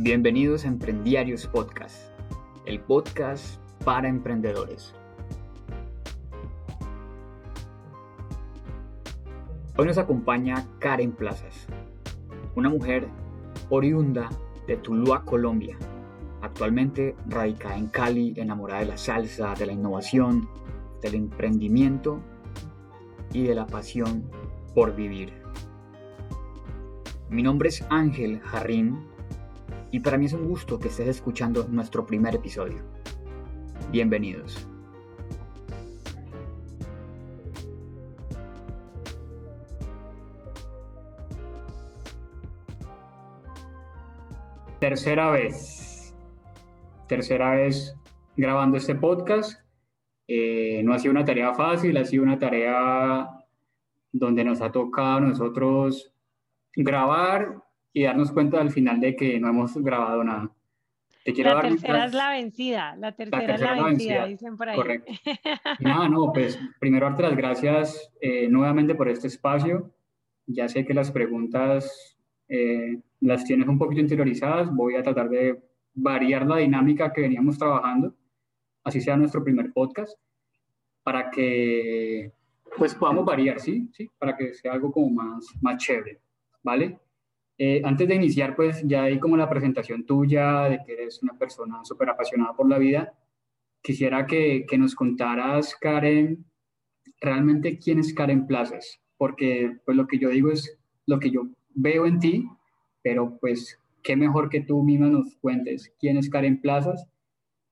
Bienvenidos a Emprendiarios Podcast, el podcast para emprendedores. Hoy nos acompaña Karen Plazas, una mujer oriunda de Tuluá, Colombia, actualmente radicada en Cali, enamorada de la salsa, de la innovación, del emprendimiento y de la pasión por vivir. Mi nombre es Ángel Jarrín y para mí es un gusto que estés escuchando nuestro primer episodio. Bienvenidos. Tercera vez. Tercera vez grabando este podcast. Eh, no ha sido una tarea fácil, ha sido una tarea donde nos ha tocado a nosotros grabar y darnos cuenta al final de que no hemos grabado nada. la tercera es la vencida, la tercera, es la vencida, dicen por ahí. Correcto. Nada, no, pues primero darte las gracias eh, nuevamente por este espacio. Ya sé que las preguntas eh, las tienes un poquito interiorizadas, voy a tratar de variar la dinámica que veníamos trabajando, así sea nuestro primer podcast, para que pues podamos variar, ¿sí? ¿Sí? Para que sea algo como más, más chévere, ¿vale? Eh, antes de iniciar, pues ya hay como la presentación tuya de que eres una persona súper apasionada por la vida. Quisiera que, que, nos contaras, Karen, realmente quién es Karen Plazas, porque pues lo que yo digo es lo que yo veo en ti, pero pues qué mejor que tú misma nos cuentes quién es Karen Plazas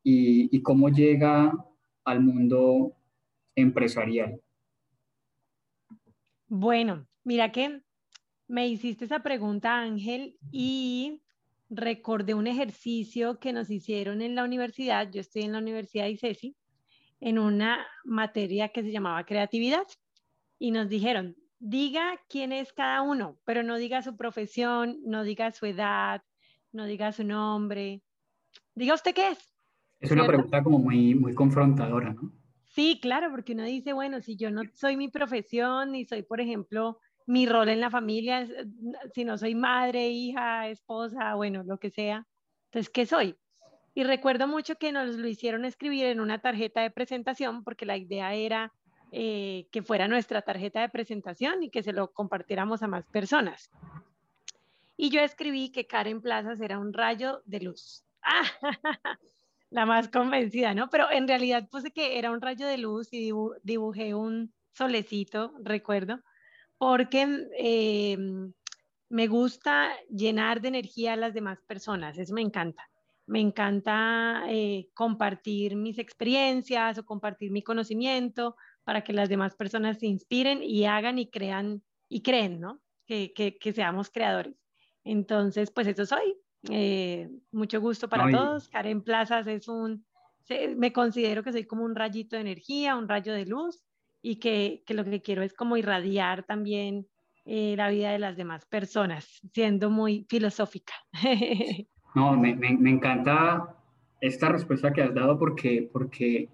y, y cómo llega al mundo empresarial. Bueno, mira que me hiciste esa pregunta, Ángel, y recordé un ejercicio que nos hicieron en la universidad. Yo estoy en la Universidad de ICESI, en una materia que se llamaba creatividad. Y nos dijeron, diga quién es cada uno, pero no diga su profesión, no diga su edad, no diga su nombre. Diga usted qué es. Es una pregunta como muy, muy confrontadora, ¿no? Sí, claro, porque uno dice, bueno, si yo no soy mi profesión y soy, por ejemplo, mi rol en la familia, eh, si no soy madre, hija, esposa, bueno, lo que sea. Entonces, ¿qué soy? Y recuerdo mucho que nos lo hicieron escribir en una tarjeta de presentación porque la idea era eh, que fuera nuestra tarjeta de presentación y que se lo compartiéramos a más personas. Y yo escribí que Karen Plazas era un rayo de luz. la más convencida, ¿no? Pero en realidad puse que era un rayo de luz y dibujé un solecito, recuerdo, porque eh, me gusta llenar de energía a las demás personas, eso me encanta. Me encanta eh, compartir mis experiencias o compartir mi conocimiento para que las demás personas se inspiren y hagan y crean y creen, ¿no? Que, que, seamos creadores. Entonces, pues eso soy. Eh, mucho gusto para todos. Karen Plazas es un, me considero que soy como un rayito de energía, un rayo de luz y que, que lo que quiero es como irradiar también eh, la vida de las demás personas, siendo muy filosófica. no, me, me, me, encanta esta respuesta que has dado porque, porque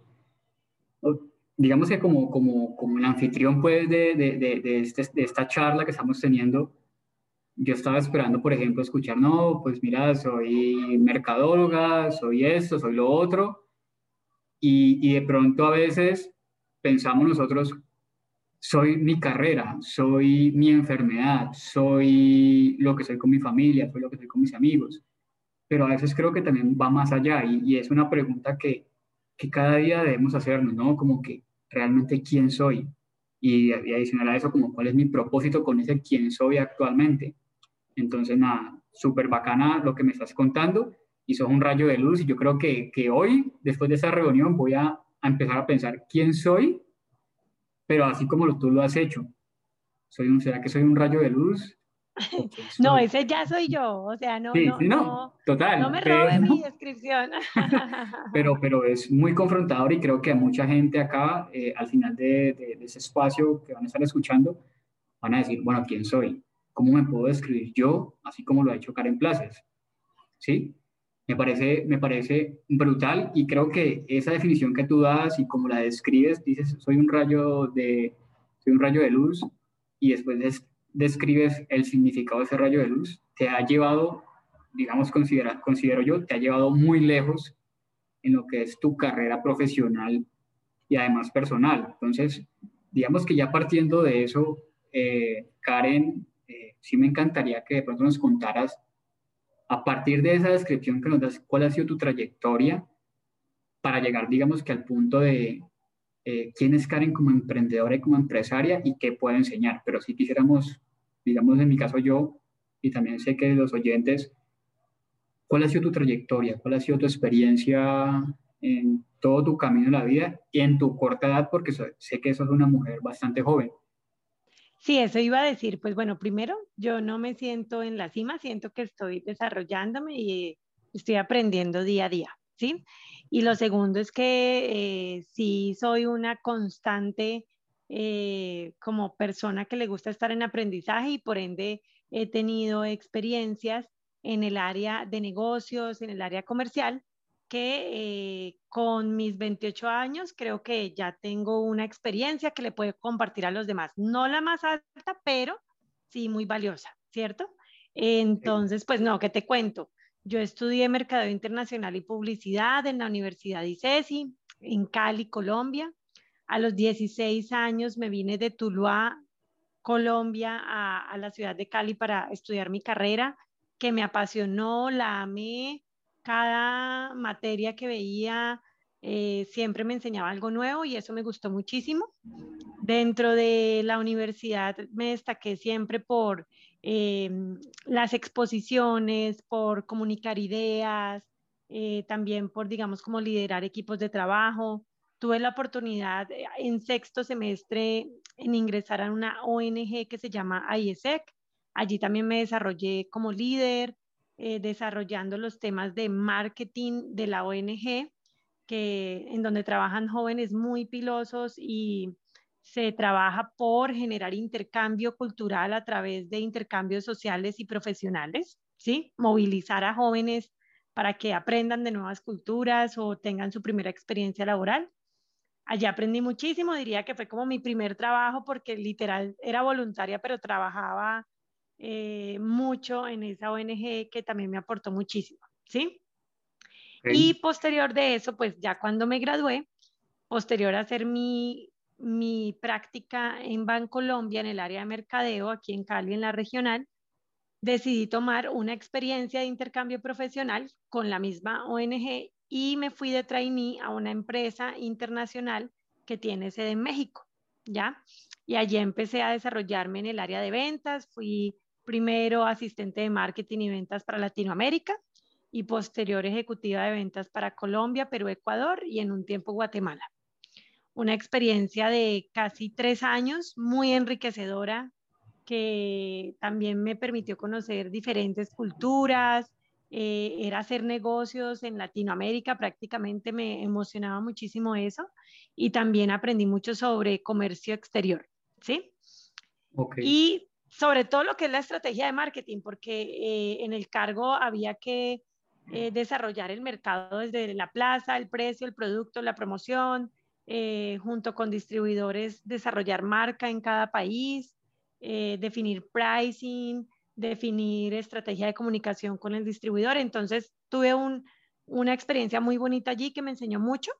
digamos que como, como, como el anfitrión pues, de, de, de, de, este, de esta charla que estamos teniendo, yo estaba esperando, por ejemplo, escuchar, no, pues mira, soy mercadóloga, soy esto, soy lo otro, y, y de pronto a veces pensamos nosotros, soy mi carrera, soy mi enfermedad, soy lo que soy con mi familia, soy lo que soy con mis amigos. Pero a veces creo que también va más allá y, es una pregunta que, que, cada día debemos hacernos, ¿no? Como que realmente quién soy. Y, adicional a eso, como cuál es mi propósito con ese quién soy actualmente. Entonces, nada, súper bacana lo que me estás contando y sos un rayo de luz y yo creo que, que hoy, después de esa reunión, voy a a empezar a pensar quién soy, pero así como tú lo has hecho. Soy un, ¿Será que soy un rayo de luz? No, ese ya soy yo, o sea, no, no, no, total. No me robe mi descripción. pero, pero es muy confrontador y creo que a mucha gente acá, eh, al final de, de, ese espacio que van a estar escuchando, van a decir, bueno, ¿quién soy? ¿Cómo me puedo describir yo, así como lo ha hecho Karen Plazas? ¿Sí? Me parece, me parece brutal y creo que esa definición que tú das y como la describes, dices, soy un rayo de, soy un rayo de luz y después describes el significado de ese rayo de luz, te ha llevado digamos, considera, considero yo, te ha llevado muy lejos en lo que es tu carrera profesional y además personal. Entonces, digamos que ya partiendo de eso, eh, Karen, eh, sí me encantaría que de pronto nos contaras, a partir de esa descripción que nos das, cuál ha sido tu trayectoria para llegar, digamos que al punto de eh, quién es Karen como emprendedora y como empresaria y qué puede enseñar. Pero si quisiéramos, digamos en mi caso yo, y también sé que los oyentes, ¿cuál ha sido tu trayectoria? ¿Cuál ha sido tu experiencia en todo tu camino en la vida y en tu corta edad? Porque sé que sos una mujer bastante joven. Sí, eso iba a decir. Pues bueno, primero, yo no me siento en la cima, siento que estoy desarrollándome y estoy aprendiendo día a día, ¿sí? Y lo segundo es que eh, sí soy una constante eh, como persona que le gusta estar en aprendizaje y por ende he tenido experiencias en el área de negocios, en el área comercial, que eh, con mis 28 años creo que ya tengo una experiencia que le puedo compartir a los demás. No la más alta, pero sí muy valiosa, ¿cierto? Entonces, pues no, ¿qué te cuento? Yo estudié Mercadeo Internacional y Publicidad en la Universidad ICESI, en Cali, Colombia. A los 16 años me vine de Tuluá, Colombia, a, a la ciudad de Cali para estudiar mi carrera, que me apasionó, la amé, cada materia que veía eh, siempre me enseñaba algo nuevo y eso me gustó muchísimo. Dentro de la universidad me destaqué siempre por eh, las exposiciones, por comunicar ideas, eh, también por, digamos, como liderar equipos de trabajo. Tuve la oportunidad en sexto semestre en ingresar a una ONG que se llama IESEC. Allí también me desarrollé como líder, eh, desarrollando los temas de marketing de la ONG, que, en donde trabajan jóvenes muy pilosos y se trabaja por generar intercambio cultural a través de intercambios sociales y profesionales, ¿sí? Movilizar a jóvenes para que aprendan de nuevas culturas o tengan su primera experiencia laboral. Allí aprendí muchísimo, diría que fue como mi primer trabajo porque literal era voluntaria, pero trabajaba eh, mucho en esa ONG que también me aportó muchísimo, ¿sí? Y posterior de eso, pues ya cuando me gradué, posterior a hacer mi, mi práctica en Bancolombia, en el área de mercadeo, aquí en Cali, en la regional, decidí tomar una experiencia de intercambio profesional con la misma ONG y me fui de trainee a una empresa internacional que tiene sede en México, ¿ya? Y allí empecé a desarrollarme en el área de ventas, fui primero asistente de marketing y ventas para Latinoamérica y posterior ejecutiva de ventas para Colombia, Perú, Ecuador y en un tiempo Guatemala. Una experiencia de casi tres años, muy enriquecedora, que también me permitió conocer diferentes culturas, eh, era hacer negocios en Latinoamérica, prácticamente me emocionaba muchísimo eso y también aprendí mucho sobre comercio exterior, ¿sí? Okay. Y sobre todo lo que es la estrategia de marketing, porque eh, en el cargo había que eh, desarrollar el mercado desde la plaza, el precio, el producto, la promoción, eh, junto con distribuidores, desarrollar marca en cada país, definir pricing, definir estrategia de comunicación con el distribuidor. Entonces tuve una experiencia muy bonita allí que me enseñó mucho.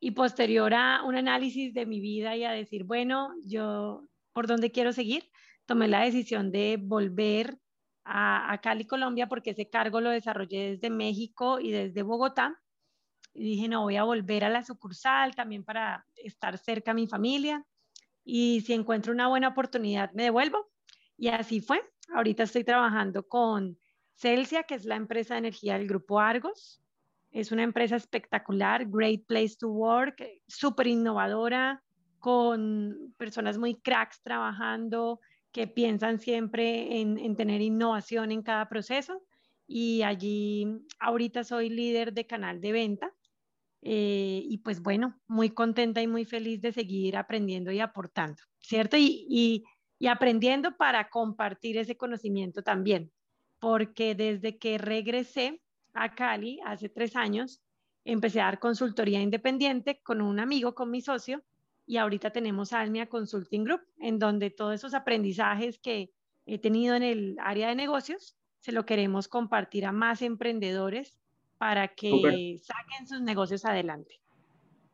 Y posterior a un análisis de mi vida y a decir, bueno, yo por dónde quiero seguir, tomé la decisión de volver a, Cali, Colombia, porque ese cargo lo desarrollé desde México y desde Bogotá. Y dije, no, voy a volver a la sucursal también para estar cerca a mi familia. Y si encuentro una buena oportunidad, me devuelvo. Y así fue. Ahorita estoy trabajando con Celsia, que es la empresa de energía del grupo Argos. Es una empresa espectacular, great place to work, súper innovadora, con personas muy cracks trabajando, que piensan siempre en, tener innovación en cada proceso y allí ahorita soy líder de canal de venta eh, y pues bueno, muy contenta y muy feliz de seguir aprendiendo y aportando, ¿cierto? Y, y, y aprendiendo para compartir ese conocimiento también, porque desde que regresé a Cali hace tres años, empecé a dar consultoría independiente con un amigo, con mi socio, y ahorita tenemos Almia Consulting Group, en donde todos esos aprendizajes que he tenido en el área de negocios se lo queremos compartir a más emprendedores para que saquen sus negocios adelante.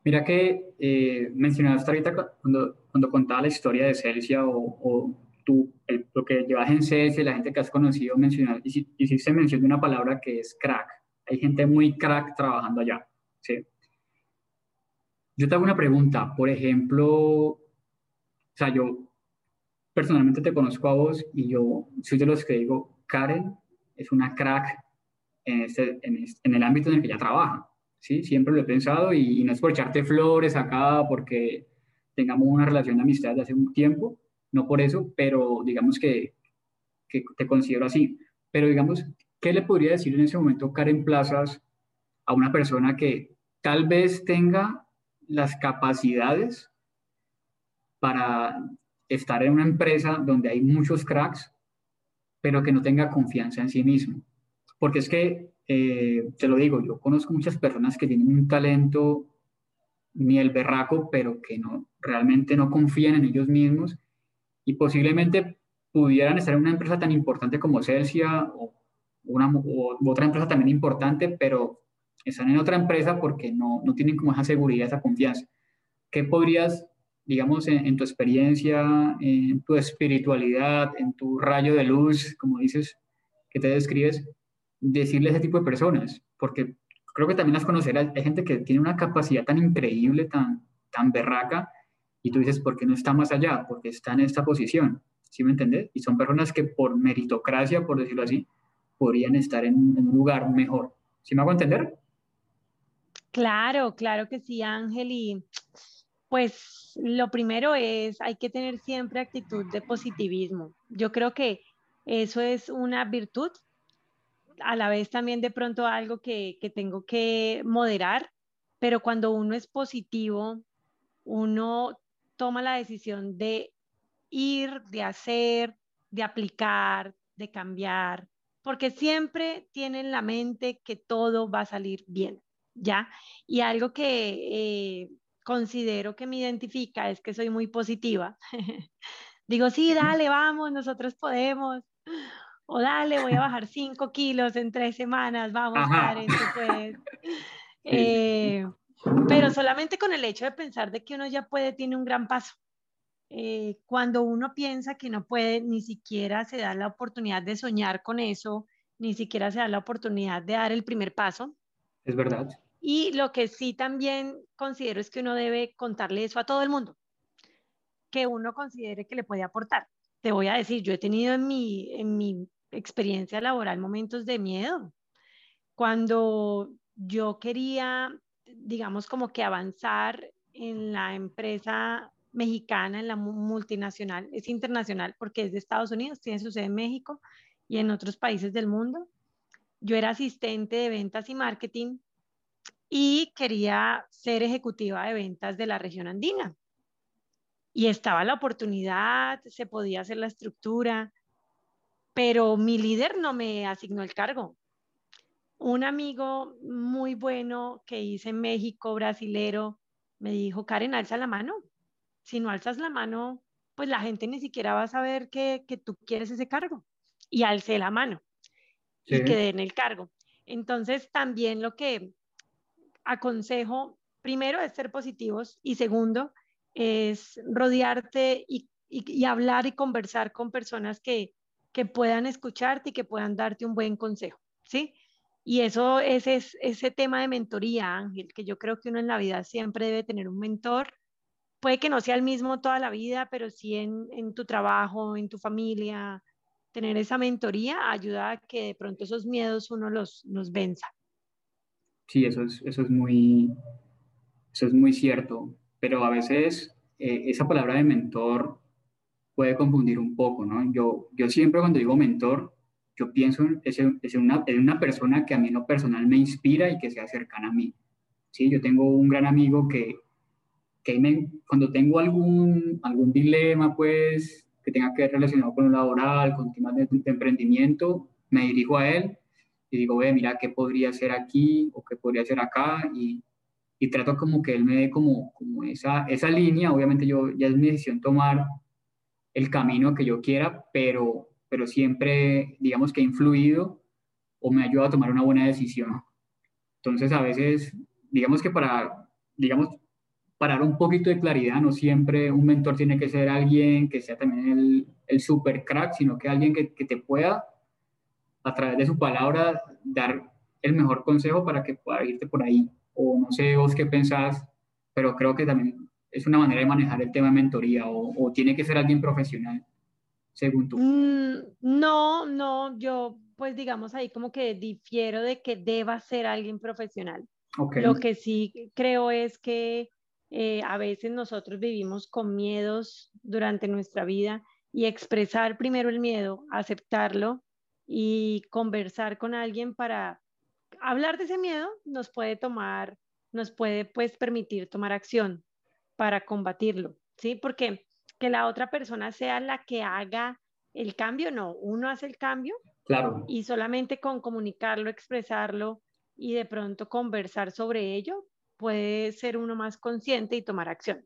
Mira que eh, mencionaste ahorita cuando, cuando contaba la historia de Celsia o, o tú, lo que llevas en Celsia, la gente que has conocido, mencionar, hiciste mención de una palabra que es crack. Hay gente muy crack trabajando allá. ¿sí? Yo te hago una pregunta, por ejemplo, o sea, yo personalmente te conozco a vos y yo soy de los que digo, Karen es una crack en, este, en, en el ámbito en el que ella trabaja. ¿sí? Siempre lo he pensado y, no es por echarte flores acá porque tengamos una relación de amistad de hace un tiempo, no por eso, pero digamos que, que te considero así. Pero digamos, ¿qué le podría decir en ese momento Karen Plazas a una persona que tal vez tenga las capacidades para estar en una empresa donde hay muchos cracks, pero que no tenga confianza en sí mismo? Porque es que eh, te lo digo, yo conozco muchas personas que tienen un talento ni el berraco, pero que no, realmente no confían en ellos mismos y posiblemente pudieran estar en una empresa tan importante como Celsia o, una, otra empresa también importante, pero están en otra empresa porque no, no tienen como esa seguridad, esa confianza. ¿Qué podrías, digamos, en, en, tu experiencia, en tu espiritualidad, en tu rayo de luz, como dices, que te describes, decirle a ese tipo de personas, porque creo que también las conocerás, hay gente que tiene una capacidad tan increíble, tan, tan berraca, y tú dices, ¿por qué no está más allá? Porque está en esta posición, ¿sí me entiendes? Y son personas que por meritocracia, por decirlo así, podrían estar en, un lugar mejor. ¿Sí me hago entender? Claro, claro que sí, Ángel. Y pues lo primero es, hay que tener siempre actitud de positivismo. Yo creo que eso es una virtud a la vez también de pronto algo que, tengo que moderar, pero cuando uno es positivo, uno toma la decisión de ir, de hacer, de aplicar, de cambiar, porque siempre tiene en la mente que todo va a salir bien, ¿ya? Y algo que eh, considero que me identifica es que soy muy positiva. Digo, sí, dale, vamos, nosotros podemos o dale, voy a bajar 5 kilos en tres semanas, vamos, Karen, tú puedes. Eh, pero solamente con el hecho de pensar de que uno ya puede, tiene un gran paso. Eh, cuando uno piensa que no puede, ni siquiera se da la oportunidad de soñar con eso, ni siquiera se da la oportunidad de dar el primer paso. Es verdad. Y lo que sí también considero es que uno debe contarle eso a todo el mundo, que uno considere que le puede aportar. Te voy a decir, yo he tenido en mi, en mi experiencia laboral momentos de miedo. Cuando yo quería, digamos, como que avanzar en la empresa mexicana, en la multinacional, es internacional porque es de Estados Unidos, tiene su sede en México y en otros países del mundo. Yo era asistente de ventas y marketing y quería ser ejecutiva de ventas de la región andina. Y estaba la oportunidad, se podía hacer la estructura, pero mi líder no me asignó el cargo. Un amigo muy bueno que hice en México, brasilero, me dijo, Karen, alza la mano. Si no alzas la mano, pues la gente ni siquiera va a saber que, tú quieres ese cargo. Y alcé la mano y quedé en el cargo. Entonces, también lo que aconsejo, primero, es ser positivos y segundo, es rodearte y hablar y conversar con personas que, que puedan escucharte y que puedan darte un buen consejo, ¿sí? Y eso ese es ese tema de mentoría, Ángel, que yo creo que uno en la vida siempre debe tener un mentor. Puede que no sea el mismo toda la vida, pero sí en, en tu trabajo, en tu familia, tener esa mentoría ayuda a que de pronto esos miedos uno los, los venza. Sí, eso es, eso es, muy, eso es muy cierto, pero a veces eh, esa palabra de mentor puede confundir un poco, ¿no? Yo, yo siempre cuando digo mentor, yo pienso en, es una, en una persona que a mí en lo personal me inspira y que sea cercana a mí. Sí, yo tengo un gran amigo que, que me, cuando tengo algún, algún dilema, pues, que tenga que ver relacionado con lo laboral, con temas de, emprendimiento, me dirijo a él y digo, ve, mira, ¿qué podría hacer aquí o qué podría hacer acá? Y, y trato como que él me dé como, como esa, esa línea. Obviamente yo ya es mi decisión tomar el camino que yo quiera, pero, pero siempre, digamos que ha influido o me ha ayudado a tomar una buena decisión. Entonces, a veces, digamos que para, digamos, para un poquito de claridad, no siempre un mentor tiene que ser alguien que sea también el, el super crack, sino que alguien que, que te pueda, a través de su palabra, dar el mejor consejo para que pueda irte por ahí. O no sé vos qué pensás, pero creo que también es una manera de manejar el tema de mentoría o, o tiene que ser alguien profesional, según tú. Mm, no, no, yo pues digamos ahí como que difiero de que deba ser alguien profesional. Lo que sí creo es que eh, a veces nosotros vivimos con miedos durante nuestra vida y expresar primero el miedo, aceptarlo y conversar con alguien para hablar de ese miedo nos puede tomar, nos puede pues permitir tomar acción para combatirlo, ¿sí? Porque que la otra persona sea la que haga el cambio, no, uno hace el cambio Claro. Y solamente con comunicarlo, expresarlo y de pronto conversar sobre ello, puede ser uno más consciente y tomar acción.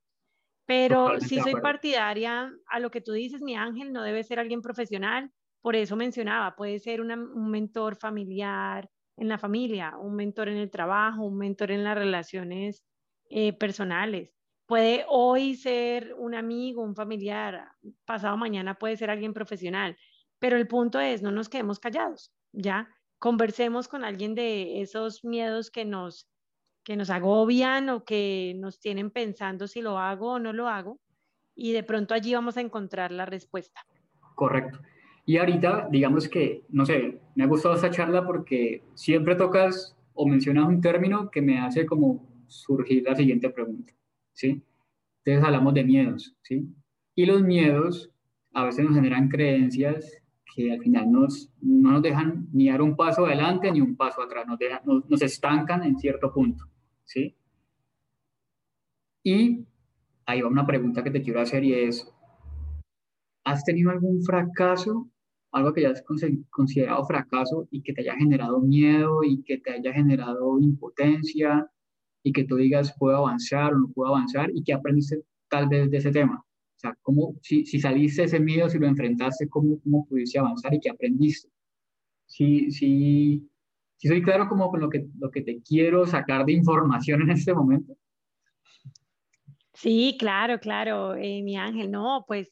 Pero si soy partidaria a lo que tú dices, mi ángel, no debe ser alguien profesional, por eso mencionaba, puede ser un mentor familiar en la familia, un mentor en el trabajo, un mentor en las relaciones eh, personales. Puede hoy ser un amigo, un familiar, pasado mañana puede ser alguien profesional, pero el punto es, no nos quedemos callados, ¿ya? Conversemos con alguien de esos miedos que nos, que nos agobian o que nos tienen pensando si lo hago o no lo hago, y de pronto allí vamos a encontrar la respuesta. Correcto. Y ahorita, digamos que, no sé, me ha gustado esta charla porque siempre tocas o mencionas un término que me hace como surgir la siguiente pregunta, ¿sí? Entonces hablamos de miedos, ¿sí? Y los miedos a veces nos generan creencias que al final nos, no nos dejan ni dar un paso adelante ni un paso atrás, nos, dejan, nos, estancan en cierto punto, ¿sí? Y ahí va una pregunta que te quiero hacer y es, ¿has tenido algún fracaso, algo que hayas considerado fracaso y que te haya generado miedo y que te haya generado impotencia y que tú digas, puedo avanzar o no puedo avanzar y que aprendiste tal vez de ese tema? O sea, ¿cómo, si, si saliste ese miedo, si lo enfrentaste, ¿cómo, cómo pudiste avanzar y qué aprendiste? Si, si, si soy claro como con lo que, lo que te quiero sacar de información en este momento. Sí, claro, claro, eh, mi ángel, no, pues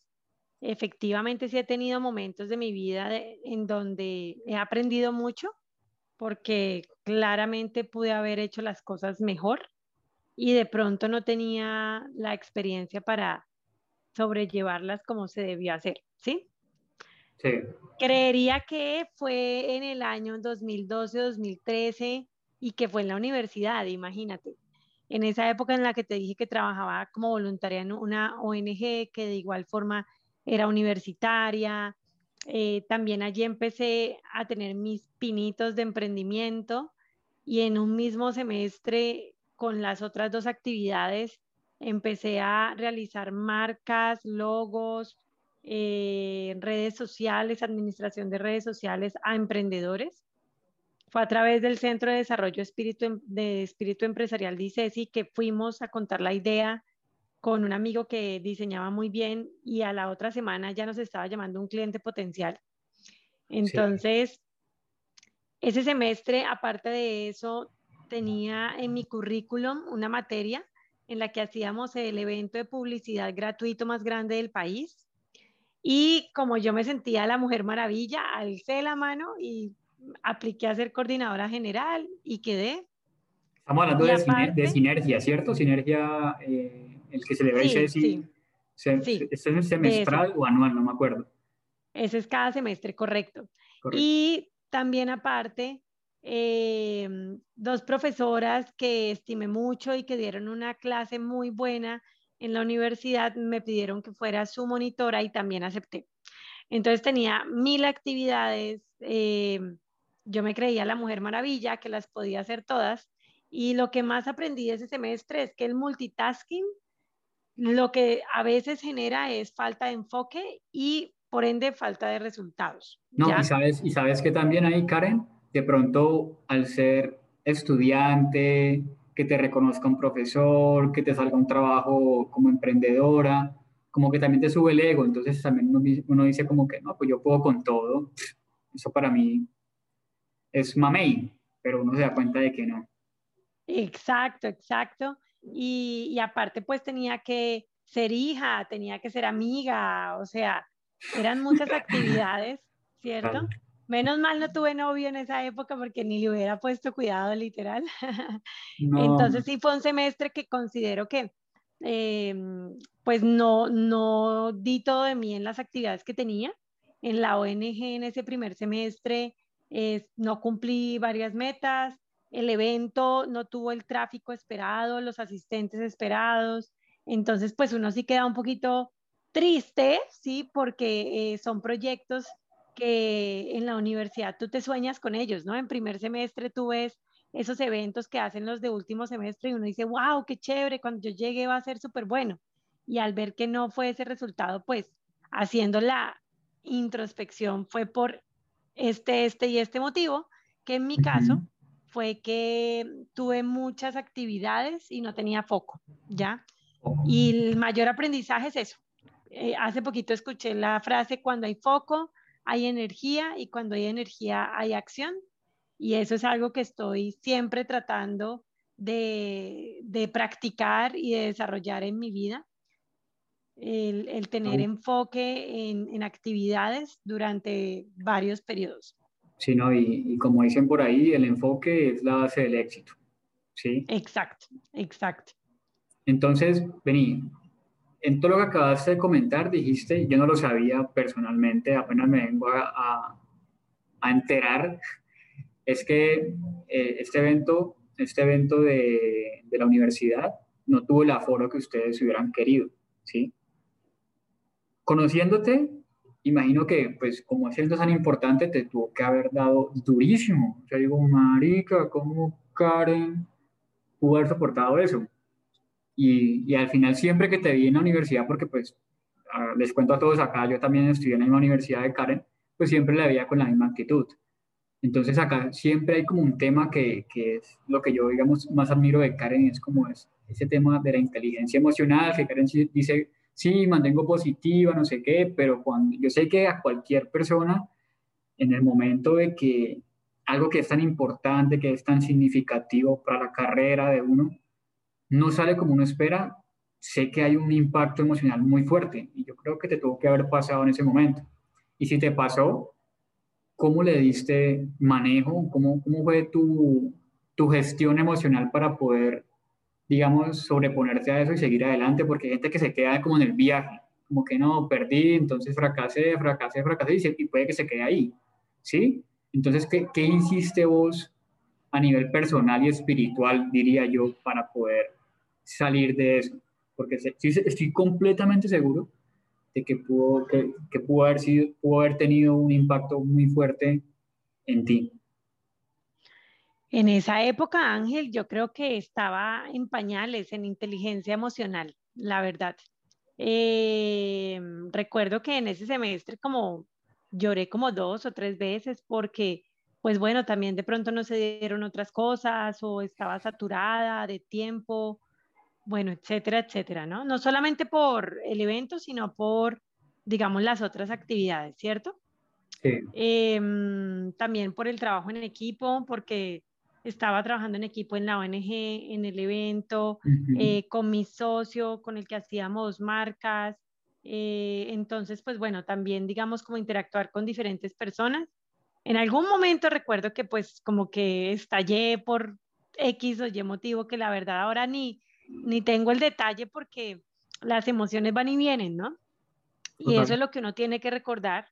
efectivamente sí he tenido momentos de mi vida en donde he aprendido mucho porque claramente pude haber hecho las cosas mejor y de pronto no tenía la experiencia para sobrellevarlas como se debió hacer, ¿sí? Sí. Creería que fue en el año 2012-2013 y que fue en la universidad, imagínate. En esa época en la que te dije que trabajaba como voluntaria en una ONG que de igual forma era universitaria. Eh, también allí empecé a tener mis pinitos de emprendimiento y en un mismo semestre con las otras dos actividades empecé a realizar marcas, logos, eh, redes sociales, administración de redes sociales a emprendedores. Fue a través del Centro de Desarrollo Espíritu, em, de Espíritu Empresarial de ICESI que fuimos a contar la idea con un amigo que diseñaba muy bien y a la otra semana ya nos estaba llamando un cliente potencial. Entonces, ese semestre, aparte de eso, tenía en mi currículum una materia en la que hacíamos el evento de publicidad gratuito más grande del país. Y como yo me sentía la mujer maravilla, alcé la mano y apliqué a ser coordinadora general y quedé. Estamos hablando de, sinergia, ¿cierto? Sinergia, eh, el que celebra sí, sí. sí. ¿Es semestral o anual? No me acuerdo. Ese es cada semestre, correcto. correcto. Y también aparte, Em, dos profesoras que estimé mucho y que dieron una clase muy buena en la universidad, me pidieron que fuera su monitora y también acepté. Entonces tenía mil actividades, em, yo me creía la mujer maravilla, que las podía hacer todas, y lo que más aprendí ese semestre es que el multitasking lo que a veces genera es falta de enfoque y por ende falta de resultados. No, y sabes, y sabes que también ahí, Karen, de pronto al ser estudiante, que te reconozca un profesor, que te salga un trabajo como emprendedora, como que también te sube el ego, entonces también uno, dice como que, no, pues yo puedo con todo, eso para mí es mamey, pero uno se da cuenta de que no. Exacto, exacto. Y, y, aparte pues tenía que ser hija, tenía que ser amiga, o sea, eran muchas actividades, ¿cierto? Menos mal no tuve novio en esa época porque ni le hubiera puesto cuidado literal. Entonces sí fue un semestre que considero que Em, pues no, no di todo de mí en las actividades que tenía. En la ONG en ese primer semestre no cumplí varias metas, el evento no tuvo el tráfico esperado, los asistentes esperados, entonces pues uno sí queda un poquito triste, sí, porque eh, son proyectos que en la universidad tú te sueñas con ellos, ¿no? En primer semestre tú ves esos eventos que hacen los de último semestre y uno dice, wow, qué chévere, cuando yo llegue va a ser súper bueno. Y al ver que no fue ese resultado, pues haciendo la introspección fue por este, este y este motivo, que en mi caso fue que tuve muchas actividades y no tenía foco, ¿ya? Y el mayor aprendizaje es eso. Eh, hace poquito escuché la frase, cuando hay foco, hay energía y cuando hay energía hay acción y eso es algo que estoy siempre tratando de, de practicar y de desarrollar en mi vida. El, el tener enfoque en, en, actividades durante varios periodos. Sí, ¿no? Y, y, como dicen por ahí, el enfoque es la base del éxito. ¿Sí? Exacto, exacto. Entonces, vení, en todo lo que acabaste de comentar, dijiste, yo no lo sabía personalmente, apenas me vengo a, enterar es que eh, este evento, este evento de, la universidad no tuvo el aforo que ustedes hubieran querido, ¿sí? Conociéndote, imagino que, pues, como siendo tan importante, te tuvo que haber dado durísimo. O sea, digo, marica, ¿cómo Karen pudo soportado eso? Y, y al final, siempre que te vi en la universidad, porque, pues, les cuento a todos acá, yo también estudié en la misma universidad de Karen, pues siempre la veía con la misma actitud. Entonces acá siempre hay como un tema que, que, es lo que yo, digamos, más admiro de Karen, es como es, ese tema de la inteligencia emocional, que Karen dice, sí, mantengo positiva, no sé qué, pero cuando yo sé que a cualquier persona, en el momento de que algo que es tan importante, que es tan significativo para la carrera de uno, no sale como uno espera, sé que hay un impacto emocional muy fuerte y yo creo que te tuvo que haber pasado en ese momento. Y si te pasó, ¿cómo le diste manejo? ¿Cómo, cómo fue tu, tu gestión emocional para poder, digamos, sobreponerte a eso y seguir adelante? Porque hay gente que se queda como en el viaje, como que no, perdí, entonces fracasé, fracasé, fracasé y, y puede que se quede ahí, ¿sí? Entonces, ¿qué, ¿qué hiciste vos a nivel personal y espiritual, diría yo, para poder salir de eso? Porque estoy completamente seguro de que pudo, que, que pudo, haber sido, pudo haber tenido un impacto muy fuerte en ti? En esa época, Ángel, yo creo que estaba en pañales, en inteligencia emocional, la verdad. Eh, recuerdo que en ese semestre como lloré como dos o tres veces porque, pues bueno, también de pronto no se dieron otras cosas o estaba saturada de tiempo bueno, etcétera, etcétera, ¿no? No solamente por el evento, sino por, digamos, las otras actividades, ¿cierto? Sí. Em, también por el trabajo en equipo, porque estaba trabajando en equipo en la ONG, en el evento, eh, con mi socio, con el que hacíamos marcas. Eh, entonces, pues bueno, también, digamos, como interactuar con diferentes personas. En algún momento recuerdo que pues como que estallé por X o Y motivo que la verdad ahora ni, ni tengo el detalle porque las emociones van y vienen, ¿no? Y eso es lo que uno tiene que recordar.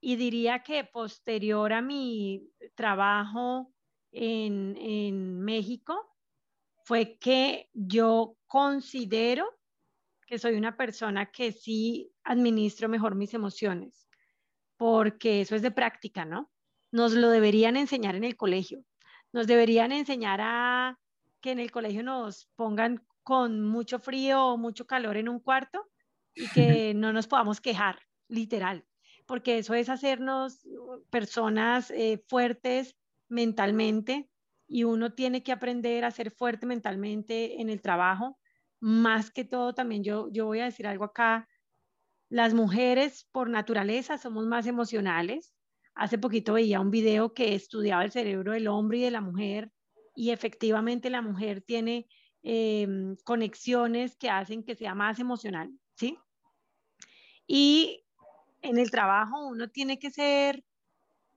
Y diría que posterior a mi trabajo en, en México, fue que yo considero que soy una persona que sí administro mejor mis emociones, porque eso es de práctica, ¿no? Nos lo deberían enseñar en el colegio, nos deberían enseñar a que en el colegio nos pongan con mucho frío o mucho calor en un cuarto y que no nos podamos quejar, literal, porque eso es hacernos personas eh, fuertes mentalmente y uno tiene que aprender a ser fuerte mentalmente en el trabajo, más que todo también yo, yo voy a decir algo acá, las mujeres por naturaleza somos más emocionales. Hace poquito veía un video que estudiaba el cerebro del hombre y de la mujer y efectivamente la mujer tiene em, conexiones que hacen que sea más emocional, ¿sí? Y en el trabajo uno tiene que ser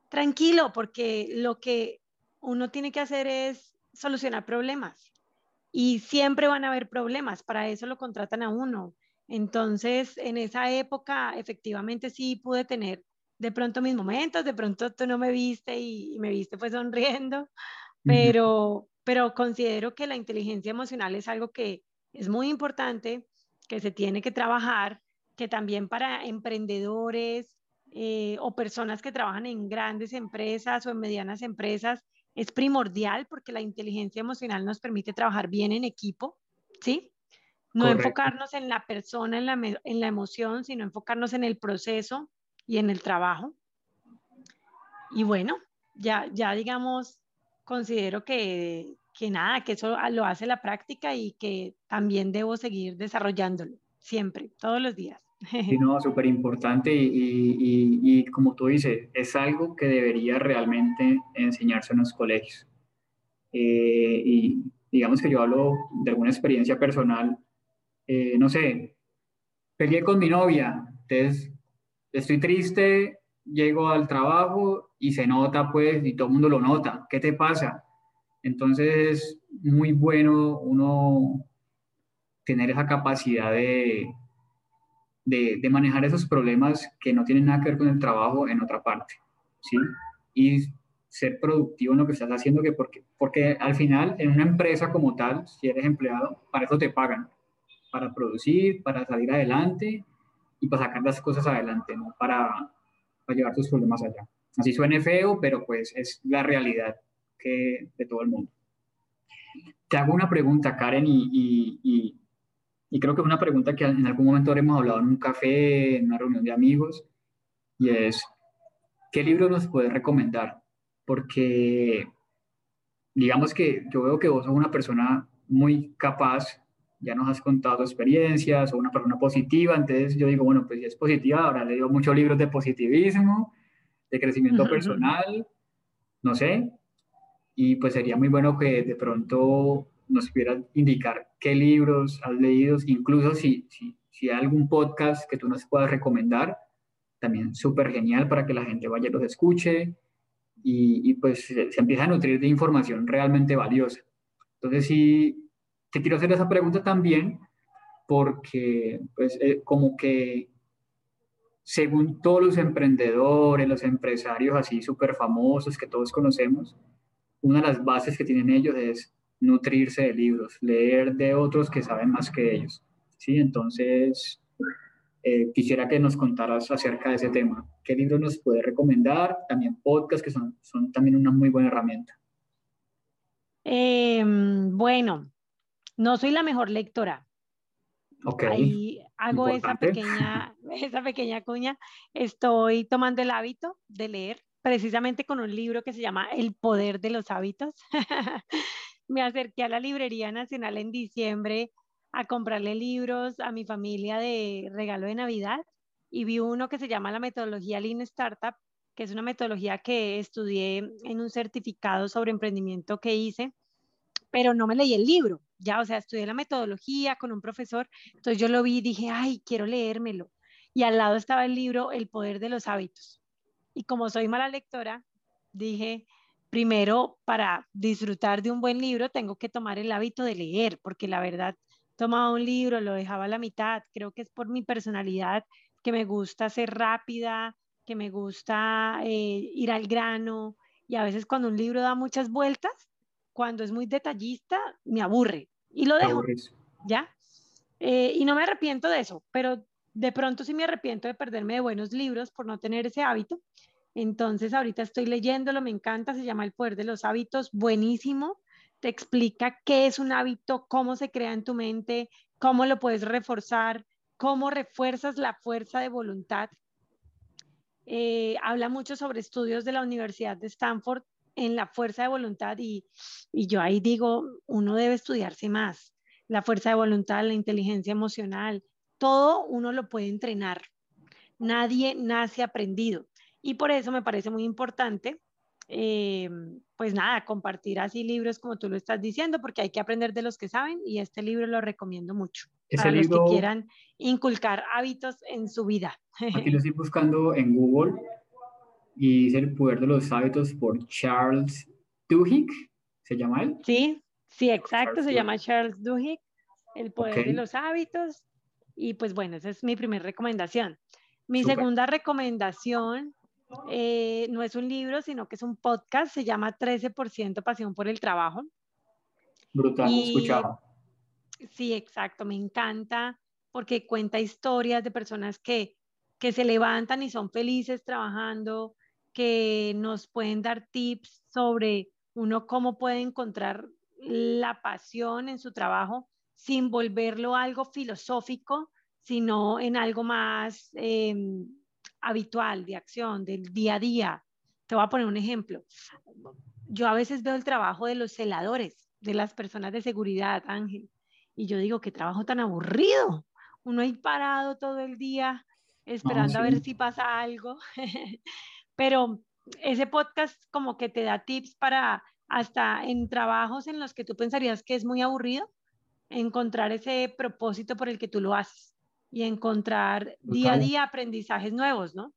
tranquilo porque lo que uno tiene que hacer es solucionar problemas y siempre van a haber problemas, para eso lo contratan a uno. Entonces, en esa época, efectivamente sí pude tener de pronto mis momentos, de pronto tú no me viste y, me viste pues sonriendo, pero, pero considero que la inteligencia emocional es algo que es muy importante, que se tiene que trabajar, que también para emprendedores eh, o personas que trabajan en grandes empresas o en medianas empresas es primordial porque la inteligencia emocional nos permite trabajar bien en equipo, ¿sí? No enfocarnos en la persona, en la, en la emoción, sino enfocarnos en el proceso y en el trabajo. Y bueno, ya, ya digamos, considero que, que nada, que eso lo hace la práctica y que también debo seguir desarrollándolo siempre, todos los días. Sí, no, súper importante y, y, como tú dices, es algo que debería realmente enseñarse en los colegios. Eh, y digamos que yo hablo de alguna experiencia personal, eh, no sé, peleé con mi novia, entonces estoy triste, llego al trabajo y se nota pues, y todo el mundo lo nota, ¿qué te pasa? Entonces es muy bueno uno tener esa capacidad de, de, manejar esos problemas que no tienen nada que ver con el trabajo en otra parte, ¿sí? Y ser productivo en lo que estás haciendo, que porque, porque al final en una empresa como tal, si eres empleado, para eso te pagan, para producir, para salir adelante y para sacar las cosas adelante, no para, para llevar tus problemas allá. Así suene feo, pero pues es la realidad que, de todo el mundo. Te hago una pregunta, Karen, y y creo que es una pregunta que en algún momento habremos hablado en un café, en una reunión de amigos, y es, ¿qué libro nos puedes recomendar? Porque digamos que yo veo que vos sos una persona muy capaz, ya nos has contado experiencias, o una persona positiva, entonces yo digo, bueno, pues si es positiva, ahora leo muchos libros de positivismo, de crecimiento personal, no sé, y pues sería muy bueno que de pronto nos pudiera indicar qué libros has leído, incluso si, si, si hay algún podcast que tú nos puedas recomendar, también súper genial para que la gente vaya y los escuche y, y pues se, empieza a nutrir de información realmente valiosa. Entonces sí, te quiero hacer esa pregunta también porque pues eh, como que según todos los emprendedores, los empresarios así súper famosos que todos conocemos, una de las bases que tienen ellos es nutrirse de libros, leer de otros que saben más que ellos. ¿sí? Entonces, eh, quisiera que nos contaras acerca de ese tema. ¿Qué libros nos puede recomendar? También podcasts que son, son también una muy buena herramienta. Em, bueno, no soy la mejor lectora. Ok. Ahí hago esa pequeña, esa pequeña cuña. Estoy tomando el hábito de leer precisamente con un libro que se llama El poder de los hábitos. me acerqué a la Librería Nacional en diciembre a comprarle libros a mi familia de regalo de Navidad y vi uno que se llama la metodología Lean Startup, que es una metodología que estudié en un certificado sobre emprendimiento que hice, pero no me leí el libro, ya, o sea, estudié la metodología con un profesor, entonces yo lo vi y dije, ay, quiero leérmelo. Y al lado estaba el libro El poder de los hábitos. Y como soy mala lectora, dije, primero para disfrutar de un buen libro tengo que tomar el hábito de leer, porque la verdad tomaba un libro, lo dejaba a la mitad, creo que es por mi personalidad que me gusta ser rápida, que me gusta eh, ir al grano y a veces cuando un libro da muchas vueltas, cuando es muy detallista, me aburre y lo dejo. ¿Ya? Eh, y no me arrepiento de eso, pero de pronto sí me arrepiento de perderme de buenos libros por no tener ese hábito. Entonces, ahorita estoy leyéndolo, me encanta, se llama El poder de los hábitos, buenísimo. Te explica qué es un hábito, cómo se crea en tu mente, cómo lo puedes reforzar, cómo refuerzas la fuerza de voluntad. Eh, habla mucho sobre estudios de la Universidad de Stanford en la fuerza de voluntad y, y yo ahí digo, uno debe estudiarse más. la fuerza de voluntad, la inteligencia emocional, todo uno lo puede entrenar. Nadie nace aprendido. Y por eso me parece muy importante, eh, pues nada, compartir así libros como tú lo estás diciendo, porque hay que aprender de los que saben y este libro lo recomiendo mucho para los que quieran inculcar hábitos en su vida. Aquí lo estoy buscando en Google y es El poder de los hábitos por Charles Duhigg, ¿se llama él? Sí, sí, exacto, se llama Charles Duhigg, El poder de los hábitos. Y pues bueno, esa es mi primera recomendación. Mi segunda recomendación eh, no es un libro, sino que es un podcast, se llama 13% Pasión por el Trabajo. Brutal, escuchado. Sí, exacto, me encanta porque cuenta historias de personas que, que se levantan y son felices trabajando, que nos pueden dar tips sobre uno cómo puede encontrar la pasión en su trabajo sin volverlo algo filosófico, sino en algo más em, habitual, de acción, del día a día. Te voy a poner un ejemplo. Yo a veces veo el trabajo de los celadores, de las personas de seguridad, Ángel, y yo digo, qué trabajo tan aburrido. Uno ahí parado todo el día esperando a ver si pasa algo. Pero ese podcast como que te da tips para hasta en trabajos en los que tú pensarías que es muy aburrido, encontrar ese propósito por el que tú lo haces y encontrar día a día aprendizajes nuevos, ¿no?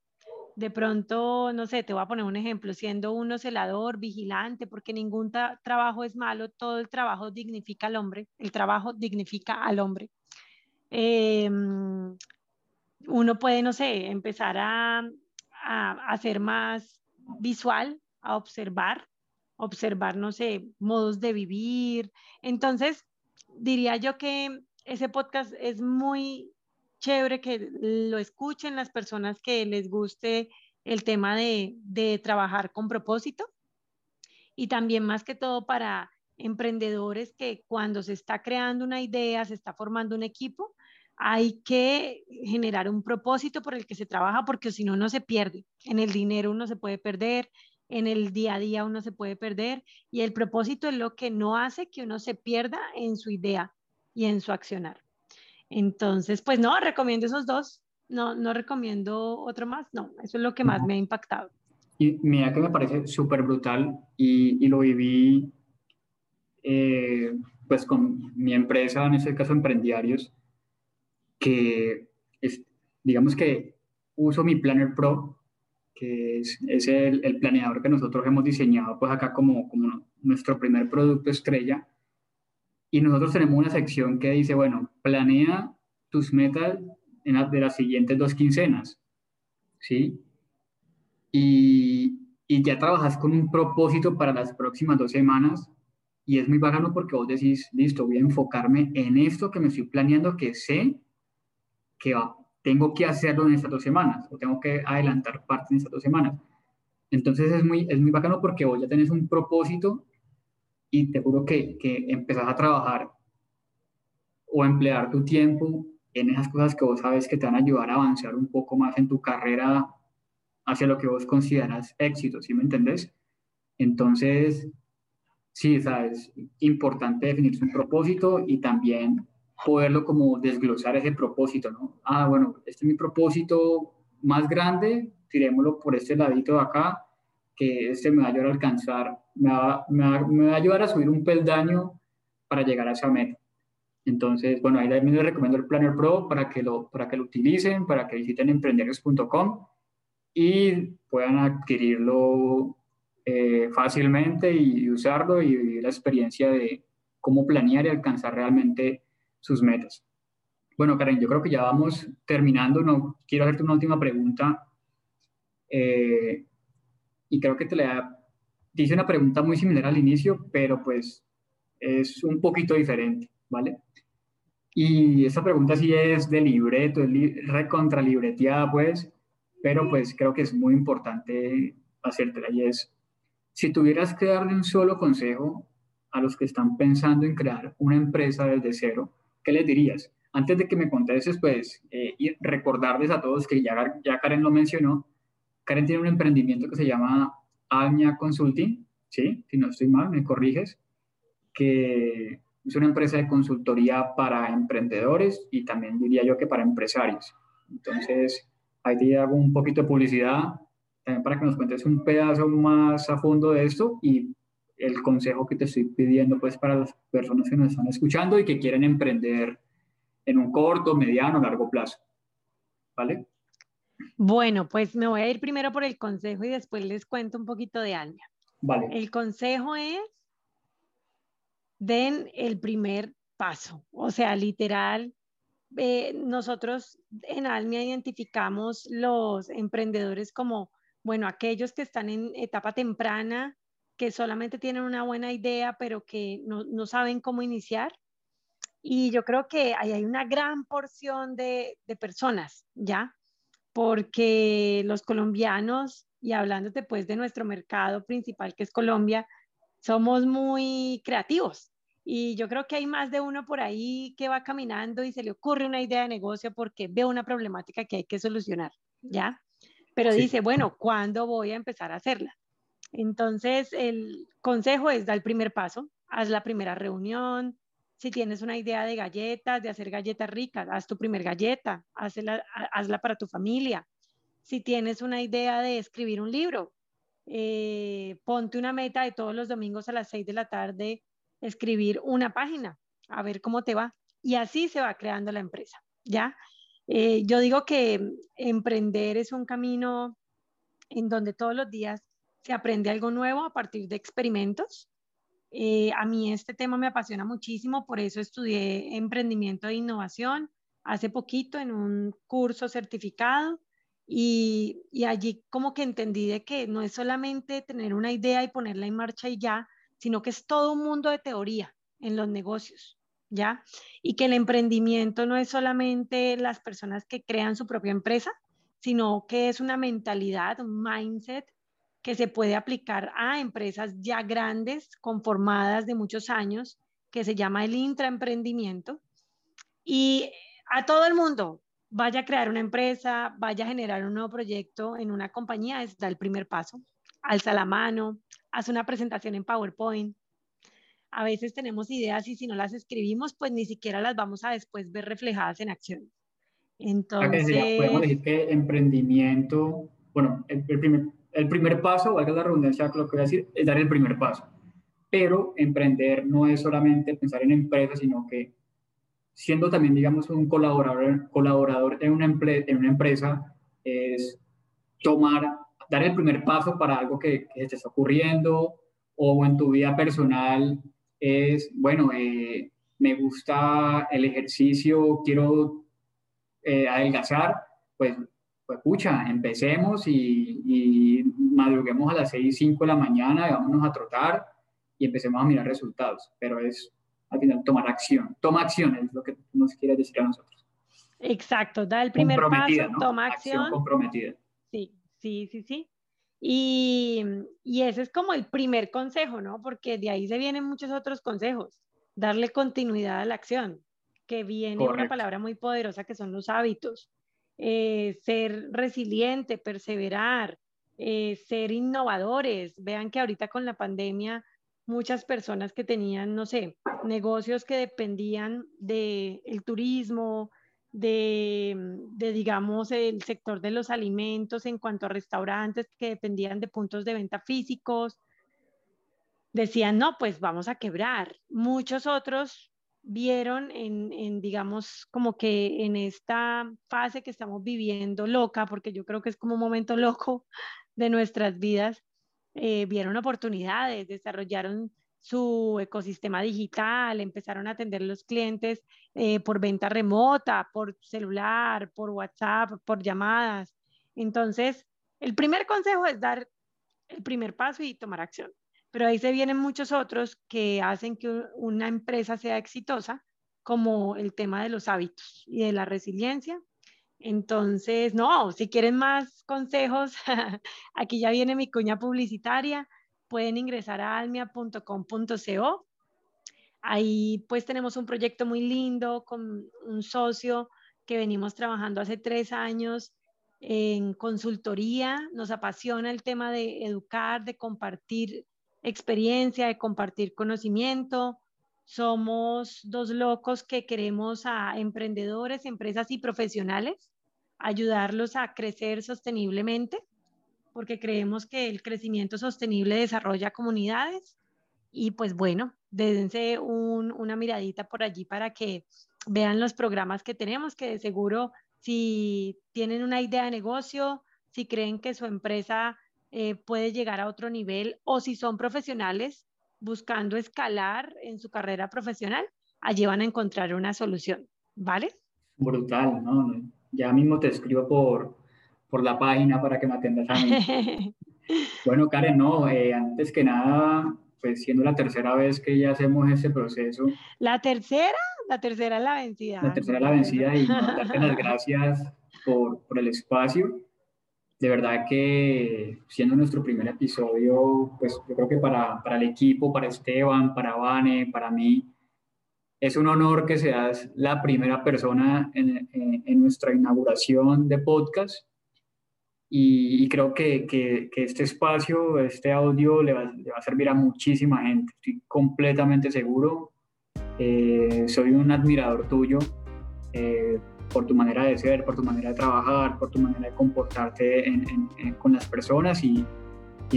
De pronto, no sé, te voy a poner un ejemplo, siendo uno celador, vigilante, porque ningún trabajo es malo, todo el trabajo dignifica al hombre, el trabajo dignifica al hombre. Em, uno puede, no sé, empezar a, a, ser más visual, a observar, observar, no sé, modos de vivir. Entonces, diría yo que ese podcast es muy chévere que lo escuchen las personas que les guste el tema de, de trabajar con propósito y también más que todo para emprendedores que cuando se está creando una idea, se está formando un equipo, hay que generar un propósito por el que se trabaja porque si no, no se pierde. En el dinero uno se puede perder, en el día a día uno se puede perder y el propósito es lo que no hace que uno se pierda en su idea y en su accionar. Entonces, pues no, recomiendo esos dos. No, no recomiendo otro más. No, eso es lo que más me ha impactado. Y mira que me parece súper brutal y, y, lo viví eh, pues con mi empresa, en este caso Emprendiarios, que es, digamos que uso mi Planner Pro, que es, es el, el, planeador que nosotros hemos diseñado pues acá como, como nuestro primer producto estrella y nosotros tenemos una sección que dice, bueno, planea tus metas en de las siguientes dos quincenas, ¿sí? Y, y ya trabajas con un propósito para las próximas dos semanas y es muy bacano porque vos decís, listo, voy a enfocarme en esto que me estoy planeando, que sé que tengo que hacerlo en estas dos semanas o tengo que adelantar parte en estas dos semanas. Entonces es muy, es muy bacano porque vos ya tenés un propósito y te juro que, que empezás a trabajar o emplear tu tiempo en esas cosas que vos sabes que te van a ayudar a avanzar un poco más en tu carrera hacia lo que vos consideras éxito, ¿sí me entendés? Entonces, sí, sabes, importante definirse un propósito y también poderlo como desglosar ese propósito, ¿no? Ah, bueno, este es mi propósito más grande, tirémoslo por este ladito de acá, que este me va a ayudar a alcanzar, me va, me, va, a ayudar a subir un peldaño para llegar a esa meta. Entonces, bueno, ahí también les recomiendo el Planner Pro para que lo, para que lo utilicen, para que visiten emprendedores.com y puedan adquirirlo eh, fácilmente y usarlo y vivir la experiencia de cómo planear y alcanzar realmente sus metas. Bueno, Karen, yo creo que ya vamos terminando. No, quiero hacerte una última pregunta. Eh, y creo que te la dice una pregunta muy similar al inicio, pero pues es un poquito diferente, ¿vale? Y esta pregunta sí es de libreto, es recontralibreteada, pues, pero pues creo que es muy importante hacértela y es, si tuvieras que darle un solo consejo a los que están pensando en crear una empresa desde cero, ¿qué les dirías? Antes de que me contestes, pues, eh, y recordarles a todos que ya, ya Karen lo mencionó, Karen tiene un emprendimiento que se llama Almia Consulting, ¿sí? Si no estoy mal, me corriges, que es una empresa de consultoría para emprendedores y también diría yo que para empresarios. Entonces, ahí te hago un poquito de publicidad también para que nos cuentes un pedazo más a fondo de esto y el consejo que te estoy pidiendo pues para las personas que nos están escuchando y que quieren emprender en un corto, mediano, largo plazo. ¿Vale? Bueno, pues me voy a ir primero por el consejo y después les cuento un poquito de Almia. Vale. El consejo es den el primer paso, o sea, literal, eh, nosotros en Almia identificamos los emprendedores como, bueno, aquellos que están en etapa temprana, que solamente tienen una buena idea, pero que no, no saben cómo iniciar. Y yo creo que ahí hay una gran porción de, de personas, ¿ya? Porque los colombianos, y hablándote pues de nuestro mercado principal que es Colombia, somos muy creativos. Y yo creo que hay más de uno por ahí que va caminando y se le ocurre una idea de negocio porque ve una problemática que hay que solucionar, ¿ya? Pero dice, bueno, ¿cuándo voy a empezar a hacerla? Entonces, el consejo es dar el primer paso, haz la primera reunión. Si tienes una idea de galletas, de hacer galletas ricas, haz tu primer galleta, hazla, hazla para tu familia. Si tienes una idea de escribir un libro, eh, ponte una meta de todos los domingos a las 6 de la tarde escribir una página, a ver cómo te va. Y así se va creando la empresa, ¿ya? Eh, yo digo que emprender es un camino en donde todos los días se aprende algo nuevo a partir de experimentos. Eh, a mí este tema me apasiona muchísimo, por eso estudié emprendimiento e innovación hace poquito en un curso certificado y, y allí como que entendí de que no es solamente tener una idea y ponerla en marcha y ya, sino que es todo un mundo de teoría en los negocios, ¿ya? Y que el emprendimiento no es solamente las personas que crean su propia empresa, sino que es una mentalidad, un mindset que se puede aplicar a empresas ya grandes, conformadas de muchos años, que se llama el intraemprendimiento. Y a todo el mundo, vaya a crear una empresa, vaya a generar un nuevo proyecto en una compañía, es da el primer paso. Alza la mano, haz una presentación en PowerPoint. A veces tenemos ideas y si no las escribimos, pues ni siquiera las vamos a después ver reflejadas en acción. Entonces... podemos decir que emprendimiento, bueno, el, primer, el primer paso, valga la redundancia, lo que voy a decir, es dar el primer paso. Pero emprender no es solamente pensar en empresas, sino que siendo también, digamos, un colaborador, colaborador en, una en una empresa, es tomar dar el primer paso para algo que, que te está ocurriendo o en tu vida personal es, bueno, eh, me gusta el ejercicio, quiero eh, adelgazar, pues, pues pucha, empecemos y, y, madruguemos a las 6, 5 de la mañana, y vámonos a trotar y empecemos a mirar resultados. Pero es al final tomar acción. Toma acción es lo que nos quiere decir a nosotros. Exacto, da el primer paso, toma acción. acción comprometida. Sí, Sí, sí, sí. Y, y, ese es como el primer consejo, ¿no? Porque de ahí se vienen muchos otros consejos. Darle continuidad a la acción, que viene una palabra muy poderosa que son los hábitos. Eh, ser resiliente, perseverar, eh, ser innovadores. Vean que ahorita con la pandemia muchas personas que tenían, no sé, negocios que dependían del el turismo, de, digamos, el sector de los alimentos en cuanto a restaurantes que dependían de puntos de venta físicos, decían, no, pues vamos a quebrar. Muchos otros vieron en, en, digamos, como que en esta fase que estamos viviendo loca, porque yo creo que es como un momento loco de nuestras vidas, eh, vieron oportunidades, desarrollaron su ecosistema digital, empezaron a atender los clientes eh, por venta remota, por celular, por WhatsApp, por llamadas. Entonces, el primer consejo es dar el primer paso y tomar acción. Pero ahí se vienen muchos otros que hacen que una empresa sea exitosa, como el tema de los hábitos y de la resiliencia. Entonces, no, si quieren más consejos, aquí ya viene mi cuña publicitaria pueden ingresar a almia.com.co. Ahí pues tenemos un proyecto muy lindo con un socio que venimos trabajando hace tres años en consultoría. Nos apasiona el tema de educar, de compartir experiencia, de compartir conocimiento. somos dos locos que queremos a emprendedores, empresas y profesionales ayudarlos a crecer sosteniblemente, porque creemos que el crecimiento sostenible desarrolla comunidades y pues bueno, dédense una miradita por allí para que vean los programas que tenemos, que de seguro si tienen una idea de negocio, si creen que su empresa eh, puede llegar a otro nivel o si son profesionales buscando escalar en su carrera profesional, allí van a encontrar una solución, ¿vale? Brutal, ¿no? Ya mismo te escribo por, por la página para que me atendas a mí. bueno, Karen, no, eh, antes que nada, pues siendo la tercera vez que ya hacemos ese proceso. ¿La tercera? La tercera es la vencida. La tercera es la vencida y darte las gracias por, por el espacio. De verdad que siendo nuestro primer episodio, pues yo creo que para, para el equipo, para Esteban, para Vane, para mí, es un honor que seas la primera persona en, en, nuestra inauguración de podcast y, creo que, que, este espacio, este audio le va, le va, a servir a muchísima gente, estoy completamente seguro. Eh, soy un admirador tuyo eh, por tu manera de ser, por tu manera de trabajar, por tu manera de comportarte con las personas y,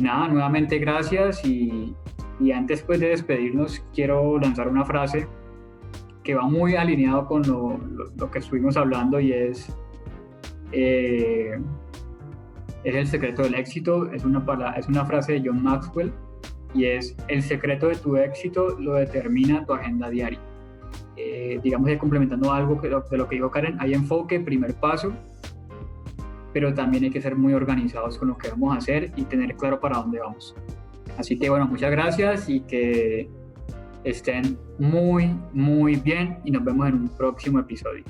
nada, nuevamente gracias y, antes pues, de despedirnos quiero lanzar una frase que va muy alineado con lo, lo, que estuvimos hablando y es, eh, es el secreto del éxito, es una, es una frase de John Maxwell y es el secreto de tu éxito lo determina tu agenda diaria. Eh, digamos que complementando algo de lo que dijo Karen, hay enfoque, primer paso, pero también hay que ser muy organizados con lo que vamos a hacer y tener claro para dónde vamos. Así que bueno, muchas gracias y que estén muy, muy bien y nos vemos en un próximo episodio.